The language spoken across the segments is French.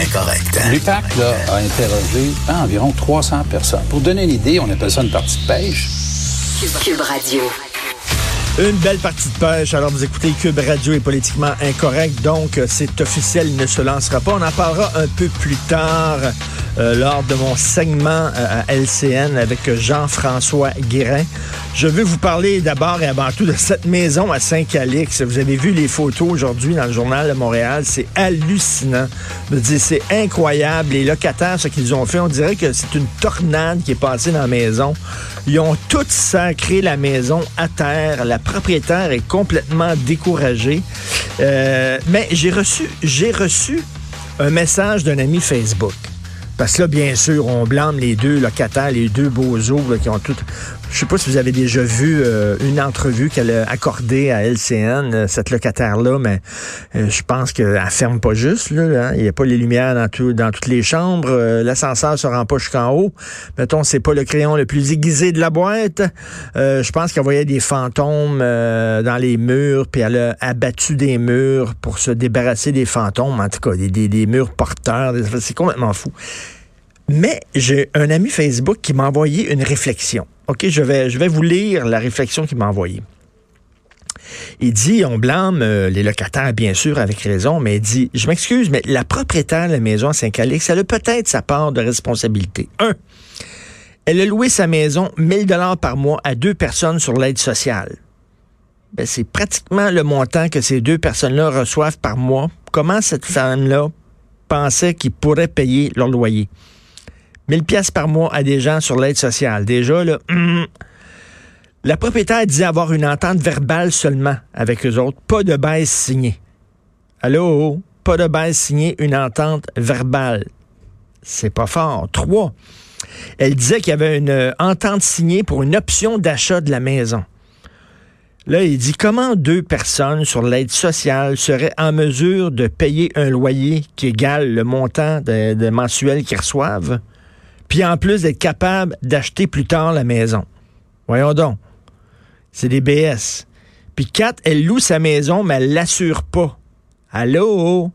Incorrect. L'UPAC là, a interrogé environ 300 personnes. Pour donner une idée, on appelle ça une partie de pêche. Cube Radio. Une belle partie de pêche. Alors, vous écoutez Cube Radio est politiquement incorrect. Donc, euh, c'est officiel, il ne se lancera pas. On en parlera un peu plus tard euh, lors de mon segment euh, à LCN avec Jean-François Guérin. Je veux vous parler d'abord et avant tout de cette maison à Saint-Calix. Vous avez vu les photos aujourd'hui dans le journal de Montréal. C'est hallucinant. Je veux dire, c'est incroyable. Les locataires, ce qu'ils ont fait, on dirait que c'est une tornade qui est passée dans la maison. Ils ont tous sacré la maison à terre. La propriétaire est complètement découragée. Euh, mais j'ai reçu, j'ai reçu un message d'un ami Facebook. Parce que là, bien sûr, on blâme les deux locataires, les deux bozos là, qui ont tout. Je sais pas si vous avez déjà vu euh, une entrevue qu'elle a accordée à LCN, euh, cette locataire-là, mais euh, je pense qu'elle ferme pas juste. Là, hein. Il n'y a pas les lumières dans, tout, dans toutes les chambres. Euh, L'ascenseur se rend pas jusqu'en haut. Mettons, c'est pas le crayon le plus aiguisé de la boîte. Euh, je pense qu'elle voyait des fantômes dans les murs, puis elle a abattu des murs pour se débarrasser des fantômes. En tout cas, des, des, des murs porteurs. C'est complètement fou. Mais j'ai un ami Facebook qui m'a envoyé une réflexion. OK, je vais, vous lire la réflexion qu'il m'a envoyée. Il dit, on blâme euh, les locataires, bien sûr, avec raison, mais il dit, je m'excuse, mais la propriétaire de la maison à Saint-Calix, elle a peut-être sa part de responsabilité. Un, elle a loué sa maison 1000 dollars par mois à deux personnes sur l'aide sociale. Ben, c'est pratiquement le montant que ces deux personnes-là reçoivent par mois. Comment cette femme-là pensait qu'ils pourraient payer leur loyer? 1000 pièces par mois à des gens sur l'aide sociale. Déjà, là, hum, la propriétaire dit avoir une entente verbale seulement avec eux autres, pas de baisse signée. Allô? Pas de baisse signée, une entente verbale. C'est pas fort. Trois, elle disait qu'il y avait une euh, entente signée pour une option d'achat de la maison. Là, il dit comment deux personnes sur l'aide sociale seraient en mesure de payer un loyer qui égale le montant de, de mensuel qu'ils reçoivent, puis en plus d'être capable d'acheter plus tard la maison. Voyons donc. C'est des BS. Puis quatre, elle loue sa maison, mais elle l'assure pas. Allô?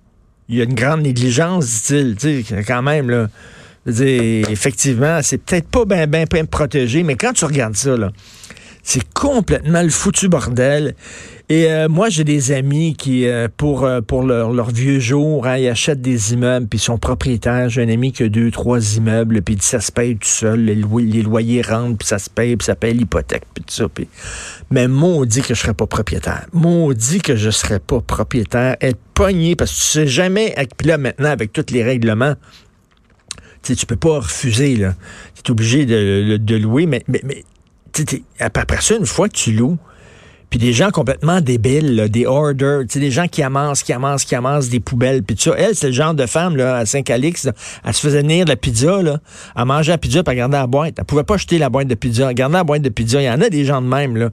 Il y a une grande négligence, dit-il. Tu sais, quand même, là. Dire, effectivement, c'est peut-être pas bien ben, ben protégé, mais quand tu regardes ça, là, c'est complètement le foutu bordel. Et euh, moi, j'ai des amis qui, euh, pour, euh, pour leur, leur vieux jour, hein, ils achètent des immeubles, puis ils sont propriétaires. J'ai un ami qui a deux, trois immeubles, puis ça se paye tout seul, les, lo- les loyers rentrent, puis ça se paye, puis ça paye l'hypothèque, puis tout ça. Puis... Mais maudit que je serais pas propriétaire. Maudit que je serais pas propriétaire. Être pogné, parce que tu sais jamais, puis là maintenant, avec tous les règlements, tu sais, tu peux pas refuser, là. Tu es obligé de, de louer, mais, mais, mais après ça, une fois que tu loues, puis des gens complètement débiles, là, des orders, des gens qui amassent, qui amassent, qui amassent des poubelles, puis tout ça. Elle, c'est le genre de femme, là, à Saint-Calix, elle se faisait venir de la pizza, là, elle mangeait la pizza, puis elle gardait la boîte. Elle pouvait pas jeter la boîte de pizza, elle gardait la boîte de pizza. Il y en a des gens de même, là,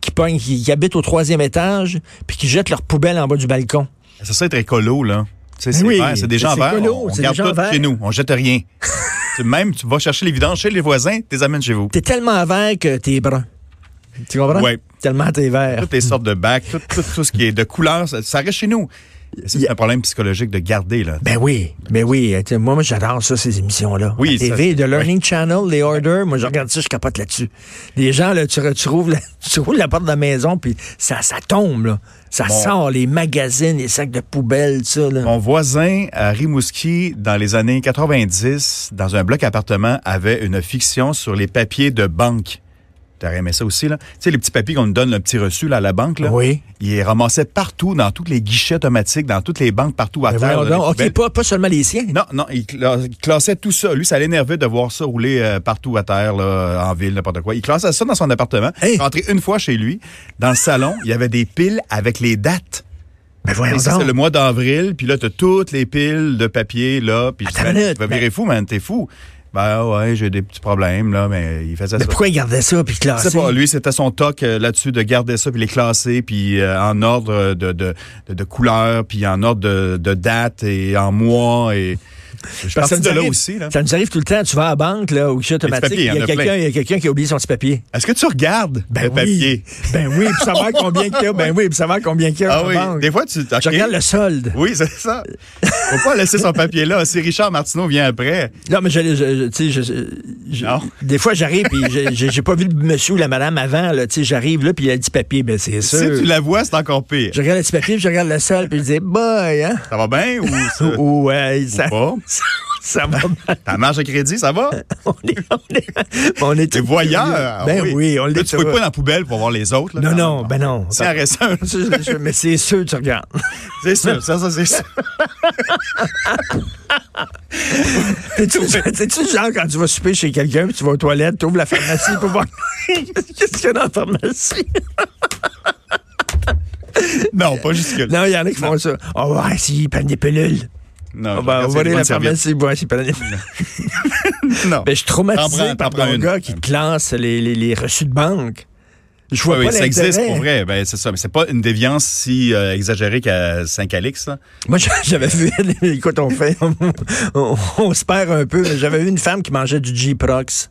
qui pognent, qui, qui habitent au troisième étage, puis qui jettent leur poubelle en bas du balcon. Ça serait être écolo, là. Sais, c'est Oui, vert, c'est des gens verts. on garde tout verts. chez nous. On jette rien. C'est même, tu vas chercher les vidanges chez les voisins, tu les amènes chez vous. T'es tellement vert que t'es brun. Tu comprends? Ouais. Tellement t'es vert. Toutes les sortes de bacs, tout, tout, tout ce qui est de couleur, ça, ça reste chez nous. C'est un problème psychologique de garder, là. Ben oui, ben oui. Sais, Moi, moi j'adore ça, ces émissions-là. Oui, La TV, The Learning Channel, les Orders, moi, je regarde ça, je capote là-dessus. Les gens, là, tu, tu, rouvres la, tu rouvres la porte de la maison, puis ça, ça tombe, là. Ça Bon. sort, les magazines, les sacs de poubelle, ça, là. Mon voisin à Rimouski, dans les années 90, dans un bloc appartement, avait une fiction sur les papiers de banque. T'aurais aimé ça aussi, là? Tu sais, les petits papiers qu'on nous donne, le petit reçu, là, à la banque, là? Oui. Il les ramassait partout, dans tous les guichets automatiques, dans toutes les banques, partout à Ben terre. là. OK, pas, pas seulement les siens. Non, non, il, cla- il classait tout ça. Lui, ça l'énervait de voir ça rouler euh, partout à terre, là, en ville, n'importe quoi. Il classait ça dans son appartement. Hey! Rentré une fois chez lui, dans le salon, il y avait des piles avec les dates. Ben voyons c'est le mois d'avril, puis là, t'as toutes les piles de papier, là, puis tu vas mais- virer fou, man, t'es fou. Ben ouais, j'ai des petits problèmes, là, mais il faisait Mais ça. pourquoi il gardait ça puis classé? sais pas, lui, c'était son toc euh, là-dessus de garder ça, puis les classer, puis euh, en ordre de, de, de, de couleur, puis en ordre de, de date et en mois. Et... Je Parce que de ça nous là arrive- aussi. Là. Ça nous arrive tout le temps. Tu vas à la banque, là, au guichet automatique, il y a a quelqu'un qui a oublié son petit papier. Est-ce que tu regardes Ben le oui. papier? Ben oui, puis savoir combien qu'il y a. Ben oui, puis savoir combien qu'il y a Ah oui, banque. des fois, tu... ok. Je regarde le solde. Oui, c'est ça. Faut pas laisser son papier là. Si Richard Martineau vient après, Non, mais je, je- Non. des fois, j'arrive puis j'ai pas vu le monsieur ou la madame avant, là, tu sais, j'arrive là puis il a le petit papier, ben c'est si sûr. tu la vois, c'est encore pire. Je regarde le petit papier, puis je regarde le sol, puis je dis, boy, hein? Ça va bien ou ça? Ou, ouais, ça, pas? ça va mal. Ta marge de crédit, ça va? On est, on est, on est T'es tous voyeur. curieux. ah Ben oui, on l'est tu peux tous. pas dans la poubelle pour voir les autres. Là, Non, non, même. ben non. C'est un. Mais c'est sûr, tu regardes. C'est sûr, ça, ça, c'est sûr. T'es-tu le genre quand tu vas souper chez quelqu'un, puis tu vas aux toilettes, tu ouvres la pharmacie pour voir qu'est-ce qu'il y a dans la pharmacie? Non, pas jusque-là. Non, il y en a qui font ça. On va voir s'ils prennent des pilules. Non, On va, on va aller c'est à la pharmacie, prennent des pilules. Non. Ben, je suis traumatisé par mon gars qui classe les, les, les reçus de banque. Je vois Oui, pas ça existe pour vrai. Ben, c'est ça. Mais c'est pas une déviance si euh, exagérée qu'à Saint-Calix. Moi, j'avais vu, écoute, on fait, on, on- on se perd un peu. mais J'avais vu une femme qui mangeait du G-Prox.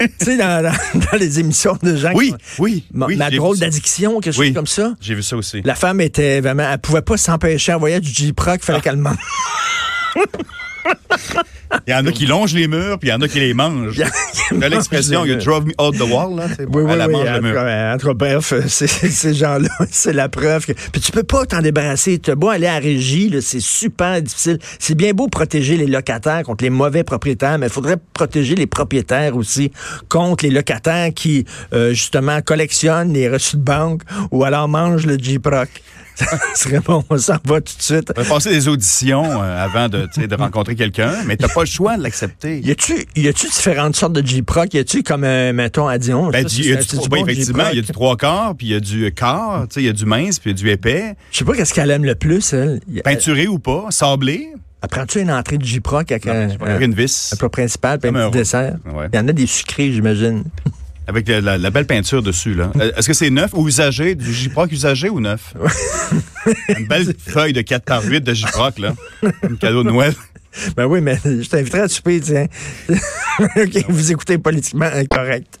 tu sais, dans, dans- dans les émissions de gens Oui, qui oui, Ma, oui. ma drôle d'addiction, quelque chose comme ça. J'ai vu ça aussi. La femme était vraiment, elle pouvait pas s'empêcher, elle voyait du G-Proc, il fallait qu'elle mange. Il y en a qui longent les murs, puis il y en a qui les mangent. Il y a- l'expression, you drove me out the wall, là. Oui, oui, oui. mange En le mur. en bref, c'est- ces gens-là, c'est la preuve. Que... Puis tu peux pas t'en débarrasser. Tu as beau aller à la régie, c'est super difficile. C'est bien beau protéger les locataires contre les mauvais propriétaires, mais il faudrait protéger les propriétaires aussi contre les locataires qui, euh, justement, collectionnent les reçus de banque ou alors mangent le G-Proc. Ça serait bon, on s'en va tout de suite. On va passer des auditions euh, avant de, rencontrer quelqu'un, mais t'as pas le choix de l'accepter. Y a-tu, y a-tu différentes sortes de J-Proc? Y a-tu comme, euh, mettons, à Dion? Ben, y a du, ben, bon, effectivement, il y a du trois quarts, puis il y a du quart, il y a du mince, puis il y a du épais. Je sais pas qu'est-ce qu'elle aime le plus, elle. Peinturé ou pas, sablé, Elle prend-tu une entrée de J-Proc avec un, j'ai pas une vis, un plat principal puis un un petit dessert? Ouais. Il y en a des sucrés, j'imagine. Avec la, belle peinture dessus. là. Euh, Est-ce que c'est neuf ou usagé? Du J-Proc usagé ou neuf? Une belle feuille de 4 par 8 de J-Proc, là. Un cadeau de Noël. Ben oui, mais je t'inviterai à souper, tiens. OK, vous écoutez politiquement incorrect.